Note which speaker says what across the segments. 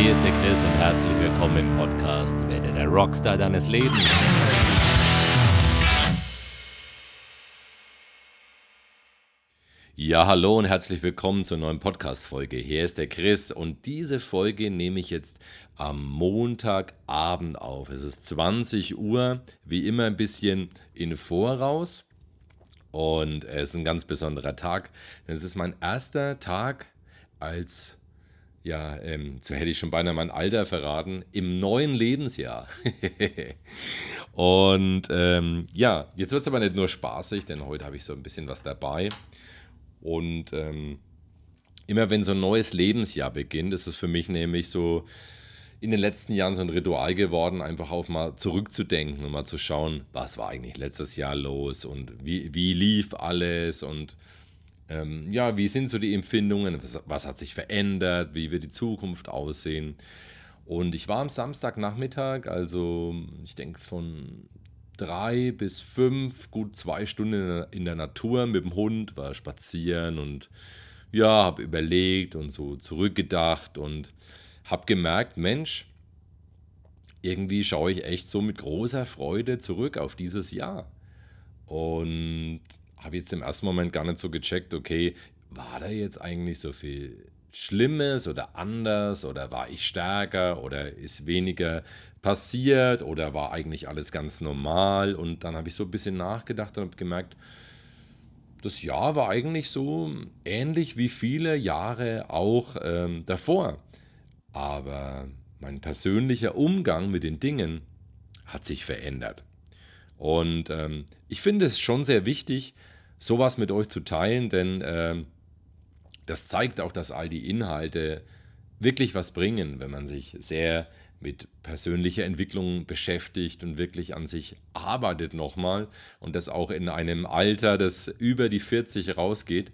Speaker 1: Hier ist der Chris und herzlich willkommen im Podcast Werde der Rockstar deines Lebens. Ja, hallo und herzlich willkommen zur neuen Podcast-Folge. Hier ist der Chris und diese Folge nehme ich jetzt am Montagabend auf. Es ist 20 Uhr, wie immer ein bisschen in Voraus und es ist ein ganz besonderer Tag. Es ist mein erster Tag als ja, ähm, so hätte ich schon beinahe mein Alter verraten, im neuen Lebensjahr. und ähm, ja, jetzt wird es aber nicht nur spaßig, denn heute habe ich so ein bisschen was dabei. Und ähm, immer wenn so ein neues Lebensjahr beginnt, ist es für mich nämlich so in den letzten Jahren so ein Ritual geworden, einfach auf mal zurückzudenken und mal zu schauen, was war eigentlich letztes Jahr los und wie, wie lief alles und ähm, ja, wie sind so die Empfindungen, was, was hat sich verändert, wie wird die Zukunft aussehen. Und ich war am Samstagnachmittag, also ich denke von drei bis fünf, gut zwei Stunden in der Natur mit dem Hund, war spazieren und ja, habe überlegt und so zurückgedacht und habe gemerkt, Mensch, irgendwie schaue ich echt so mit großer Freude zurück auf dieses Jahr. Und habe jetzt im ersten Moment gar nicht so gecheckt, okay, war da jetzt eigentlich so viel Schlimmes oder anders oder war ich stärker oder ist weniger passiert oder war eigentlich alles ganz normal und dann habe ich so ein bisschen nachgedacht und habe gemerkt, das Jahr war eigentlich so ähnlich wie viele Jahre auch ähm, davor. Aber mein persönlicher Umgang mit den Dingen hat sich verändert. Und ähm, ich finde es schon sehr wichtig, sowas mit euch zu teilen, denn äh, das zeigt auch, dass all die Inhalte wirklich was bringen, wenn man sich sehr mit persönlicher Entwicklung beschäftigt und wirklich an sich arbeitet nochmal und das auch in einem Alter, das über die 40 rausgeht,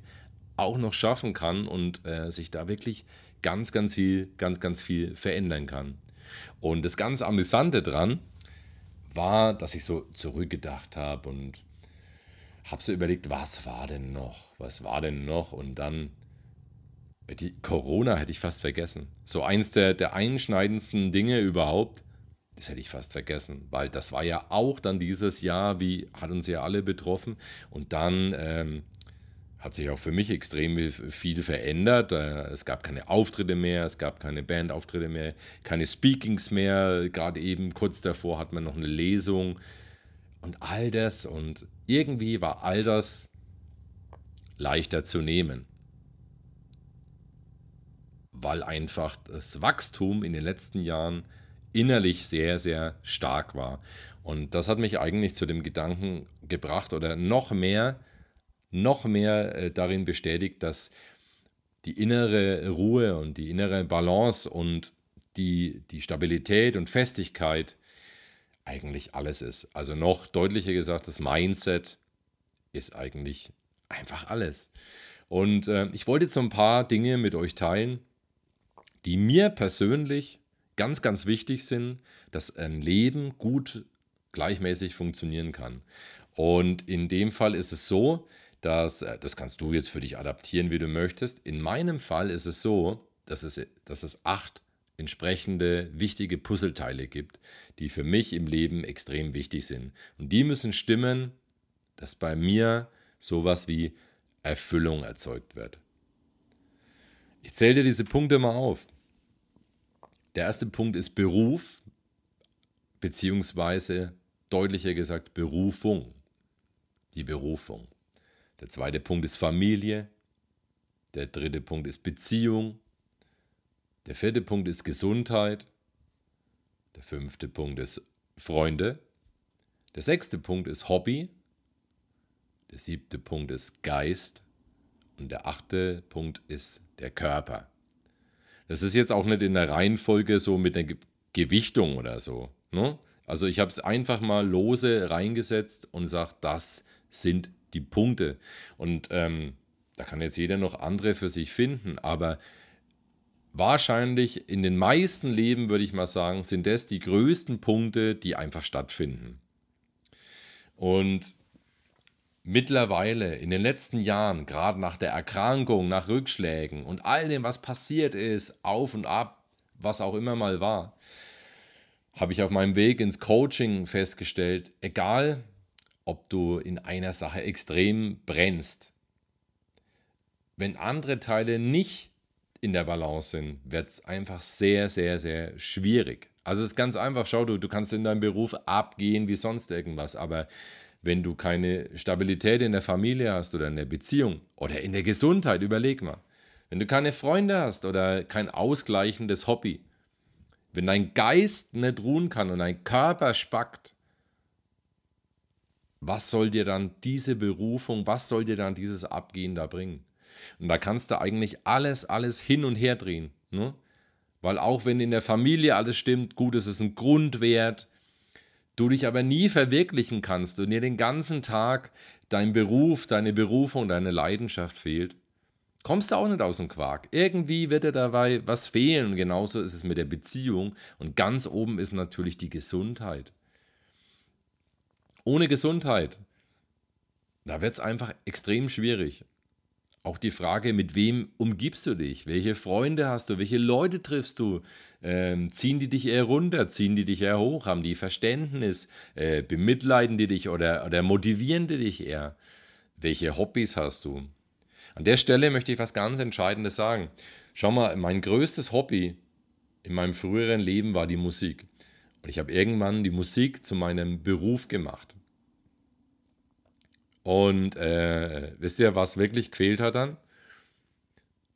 Speaker 1: auch noch schaffen kann und äh, sich da wirklich ganz, ganz viel, ganz, ganz viel verändern kann. Und das ganz Amüsante dran war, dass ich so zurückgedacht habe und habe so überlegt, was war denn noch? Was war denn noch? Und dann, die Corona hätte ich fast vergessen. So eins der, der einschneidendsten Dinge überhaupt, das hätte ich fast vergessen, weil das war ja auch dann dieses Jahr, wie hat uns ja alle betroffen. Und dann ähm, hat sich auch für mich extrem viel verändert. Äh, es gab keine Auftritte mehr, es gab keine Bandauftritte mehr, keine Speakings mehr. Gerade eben kurz davor hat man noch eine Lesung und all das. Und irgendwie war all das leichter zu nehmen. Weil einfach das Wachstum in den letzten Jahren innerlich sehr, sehr stark war. Und das hat mich eigentlich zu dem Gedanken gebracht oder noch mehr, noch mehr äh, darin bestätigt, dass die innere Ruhe und die innere Balance und die, die Stabilität und Festigkeit eigentlich alles ist. Also noch deutlicher gesagt, das Mindset ist eigentlich einfach alles. Und äh, ich wollte jetzt so ein paar Dinge mit euch teilen, die mir persönlich ganz, ganz wichtig sind, dass ein Leben gut gleichmäßig funktionieren kann. Und in dem Fall ist es so, dass, äh, das kannst du jetzt für dich adaptieren, wie du möchtest. In meinem Fall ist es so, dass es, dass es acht entsprechende wichtige Puzzleteile gibt, die für mich im Leben extrem wichtig sind. Und die müssen stimmen, dass bei mir sowas wie Erfüllung erzeugt wird. Ich zähle dir diese Punkte mal auf. Der erste Punkt ist Beruf, beziehungsweise deutlicher gesagt Berufung. Die Berufung. Der zweite Punkt ist Familie. Der dritte Punkt ist Beziehung. Der vierte Punkt ist Gesundheit. Der fünfte Punkt ist Freunde. Der sechste Punkt ist Hobby. Der siebte Punkt ist Geist. Und der achte Punkt ist der Körper. Das ist jetzt auch nicht in der Reihenfolge so mit einer Gewichtung oder so. Ne? Also ich habe es einfach mal lose reingesetzt und gesagt, das sind die Punkte. Und ähm, da kann jetzt jeder noch andere für sich finden, aber wahrscheinlich in den meisten Leben, würde ich mal sagen, sind das die größten Punkte, die einfach stattfinden. Und mittlerweile in den letzten Jahren, gerade nach der Erkrankung, nach Rückschlägen und all dem, was passiert ist, auf und ab, was auch immer mal war, habe ich auf meinem Weg ins Coaching festgestellt, egal ob du in einer Sache extrem brennst, wenn andere Teile nicht in der Balance sind, wird es einfach sehr, sehr, sehr schwierig. Also es ist ganz einfach, schau du, du kannst in deinem Beruf abgehen wie sonst irgendwas, aber wenn du keine Stabilität in der Familie hast oder in der Beziehung oder in der Gesundheit, überleg mal. Wenn du keine Freunde hast oder kein ausgleichendes Hobby, wenn dein Geist nicht ruhen kann und dein Körper spackt, was soll dir dann diese Berufung, was soll dir dann dieses Abgehen da bringen? Und da kannst du eigentlich alles, alles hin und her drehen. Ne? Weil auch wenn in der Familie alles stimmt, gut, es ist ein Grundwert, du dich aber nie verwirklichen kannst und dir den ganzen Tag dein Beruf, deine Berufung, deine Leidenschaft fehlt, kommst du auch nicht aus dem Quark. Irgendwie wird dir dabei was fehlen genauso ist es mit der Beziehung und ganz oben ist natürlich die Gesundheit. Ohne Gesundheit, da wird es einfach extrem schwierig. Auch die Frage, mit wem umgibst du dich? Welche Freunde hast du? Welche Leute triffst du? Ähm, ziehen die dich eher runter? Ziehen die dich eher hoch? Haben die Verständnis? Äh, bemitleiden die dich oder, oder motivieren die dich eher? Welche Hobbys hast du? An der Stelle möchte ich was ganz Entscheidendes sagen. Schau mal, mein größtes Hobby in meinem früheren Leben war die Musik. Und ich habe irgendwann die Musik zu meinem Beruf gemacht. Und äh, wisst ihr, was wirklich quält hat dann?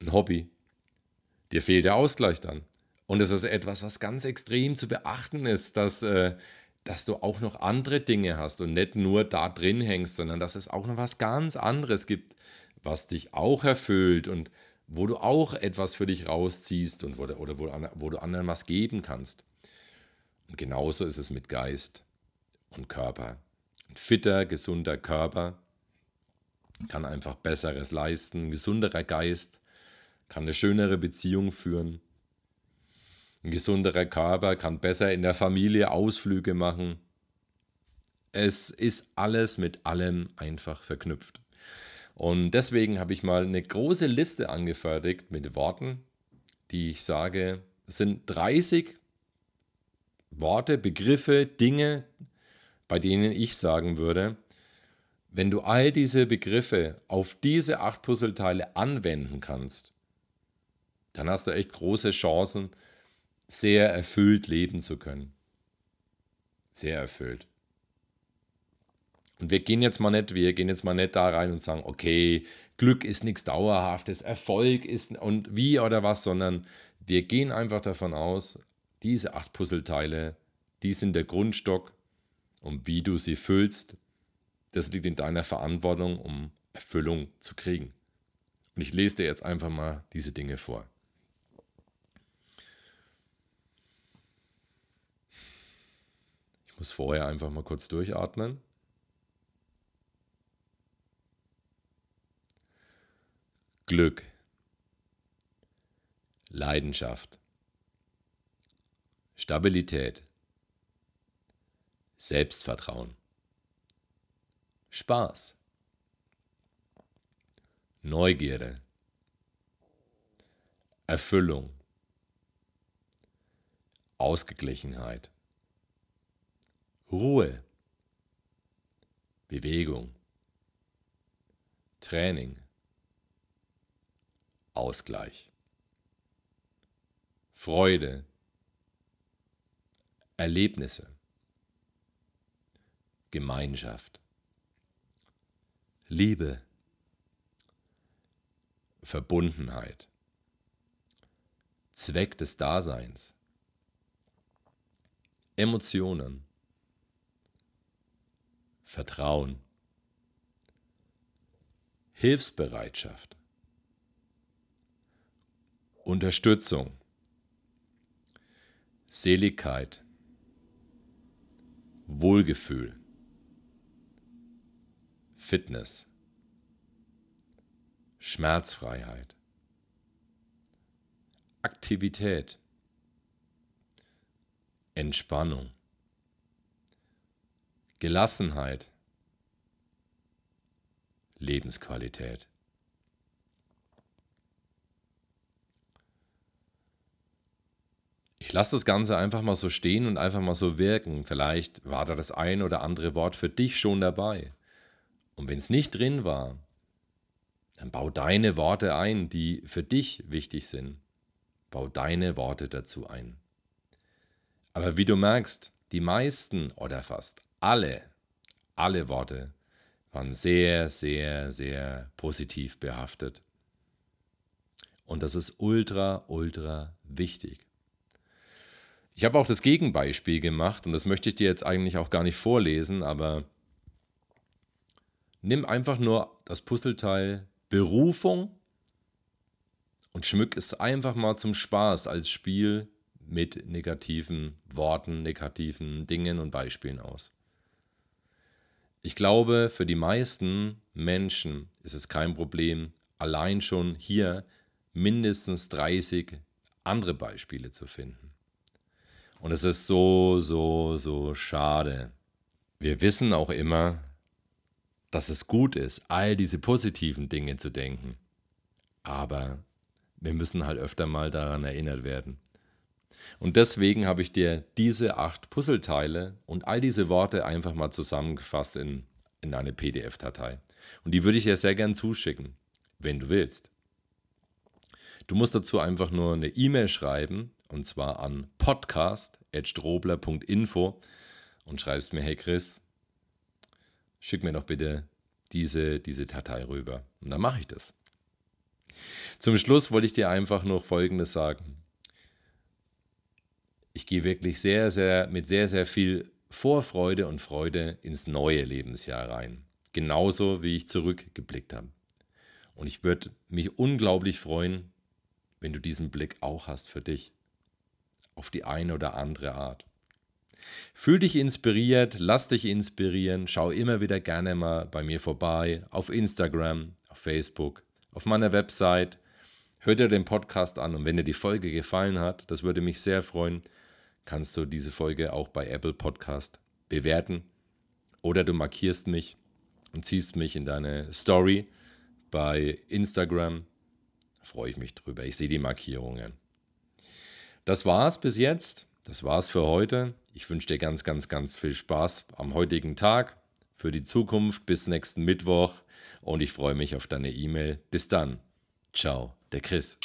Speaker 1: Ein Hobby. Dir fehlt der Ausgleich dann. Und es ist etwas, was ganz extrem zu beachten ist, dass, äh, dass du auch noch andere Dinge hast und nicht nur da drin hängst, sondern dass es auch noch was ganz anderes gibt, was dich auch erfüllt und wo du auch etwas für dich rausziehst und wo, oder wo, wo du anderen was geben kannst. Und genauso ist es mit Geist und Körper. Ein fitter, gesunder Körper kann einfach Besseres leisten, ein gesunderer Geist kann eine schönere Beziehung führen. Ein gesunderer Körper kann besser in der Familie Ausflüge machen. Es ist alles mit allem einfach verknüpft. Und deswegen habe ich mal eine große Liste angefertigt mit Worten, die ich sage, es sind 30 Worte, Begriffe, Dinge, bei denen ich sagen würde, wenn du all diese Begriffe auf diese acht Puzzleteile anwenden kannst, dann hast du echt große Chancen, sehr erfüllt leben zu können. Sehr erfüllt. Und wir gehen jetzt mal nicht, wir gehen jetzt mal nicht da rein und sagen, okay, Glück ist nichts Dauerhaftes, Erfolg ist und wie oder was, sondern wir gehen einfach davon aus, diese acht Puzzleteile, die sind der Grundstock und wie du sie füllst, das liegt in deiner Verantwortung, um Erfüllung zu kriegen. Und ich lese dir jetzt einfach mal diese Dinge vor. Ich muss vorher einfach mal kurz durchatmen. Glück, Leidenschaft, Stabilität, Selbstvertrauen, Spaß, Neugierde, Erfüllung, Ausgeglichenheit, Ruhe, Bewegung, Training, Ausgleich, Freude, Erlebnisse, Gemeinschaft, Liebe, Verbundenheit, Zweck des Daseins, Emotionen, Vertrauen, Hilfsbereitschaft, Unterstützung, Seligkeit, Wohlgefühl, Fitness, Schmerzfreiheit, Aktivität, Entspannung, Gelassenheit, Lebensqualität. Ich lasse das Ganze einfach mal so stehen und einfach mal so wirken. Vielleicht war da das ein oder andere Wort für dich schon dabei. Und wenn es nicht drin war, dann bau deine Worte ein, die für dich wichtig sind. Bau deine Worte dazu ein. Aber wie du merkst, die meisten oder fast alle, alle Worte waren sehr, sehr, sehr positiv behaftet. Und das ist ultra, ultra wichtig. Ich habe auch das Gegenbeispiel gemacht und das möchte ich dir jetzt eigentlich auch gar nicht vorlesen, aber nimm einfach nur das Puzzleteil Berufung und schmück es einfach mal zum Spaß als Spiel mit negativen Worten, negativen Dingen und Beispielen aus. Ich glaube, für die meisten Menschen ist es kein Problem, allein schon hier mindestens 30 andere Beispiele zu finden. Und es ist so, so, so schade. Wir wissen auch immer, dass es gut ist, all diese positiven Dinge zu denken. Aber wir müssen halt öfter mal daran erinnert werden. Und deswegen habe ich dir diese acht Puzzleteile und all diese Worte einfach mal zusammengefasst in, in eine PDF-Datei. Und die würde ich dir sehr gern zuschicken, wenn du willst. Du musst dazu einfach nur eine E-Mail schreiben und zwar an podcast.strobler.info und schreibst mir, hey Chris, schick mir doch bitte diese, diese Datei rüber. Und dann mache ich das. Zum Schluss wollte ich dir einfach noch Folgendes sagen. Ich gehe wirklich sehr, sehr, mit sehr, sehr viel Vorfreude und Freude ins neue Lebensjahr rein. Genauso wie ich zurückgeblickt habe. Und ich würde mich unglaublich freuen, wenn du diesen Blick auch hast für dich. Auf die eine oder andere Art. Fühl dich inspiriert, lass dich inspirieren, schau immer wieder gerne mal bei mir vorbei, auf Instagram, auf Facebook, auf meiner Website. Hör dir den Podcast an und wenn dir die Folge gefallen hat, das würde mich sehr freuen, kannst du diese Folge auch bei Apple Podcast bewerten oder du markierst mich und ziehst mich in deine Story bei Instagram. Freue ich mich drüber. Ich sehe die Markierungen. Das war's bis jetzt. Das war's für heute. Ich wünsche dir ganz, ganz, ganz viel Spaß am heutigen Tag, für die Zukunft bis nächsten Mittwoch und ich freue mich auf deine E-Mail. Bis dann. Ciao, der Chris.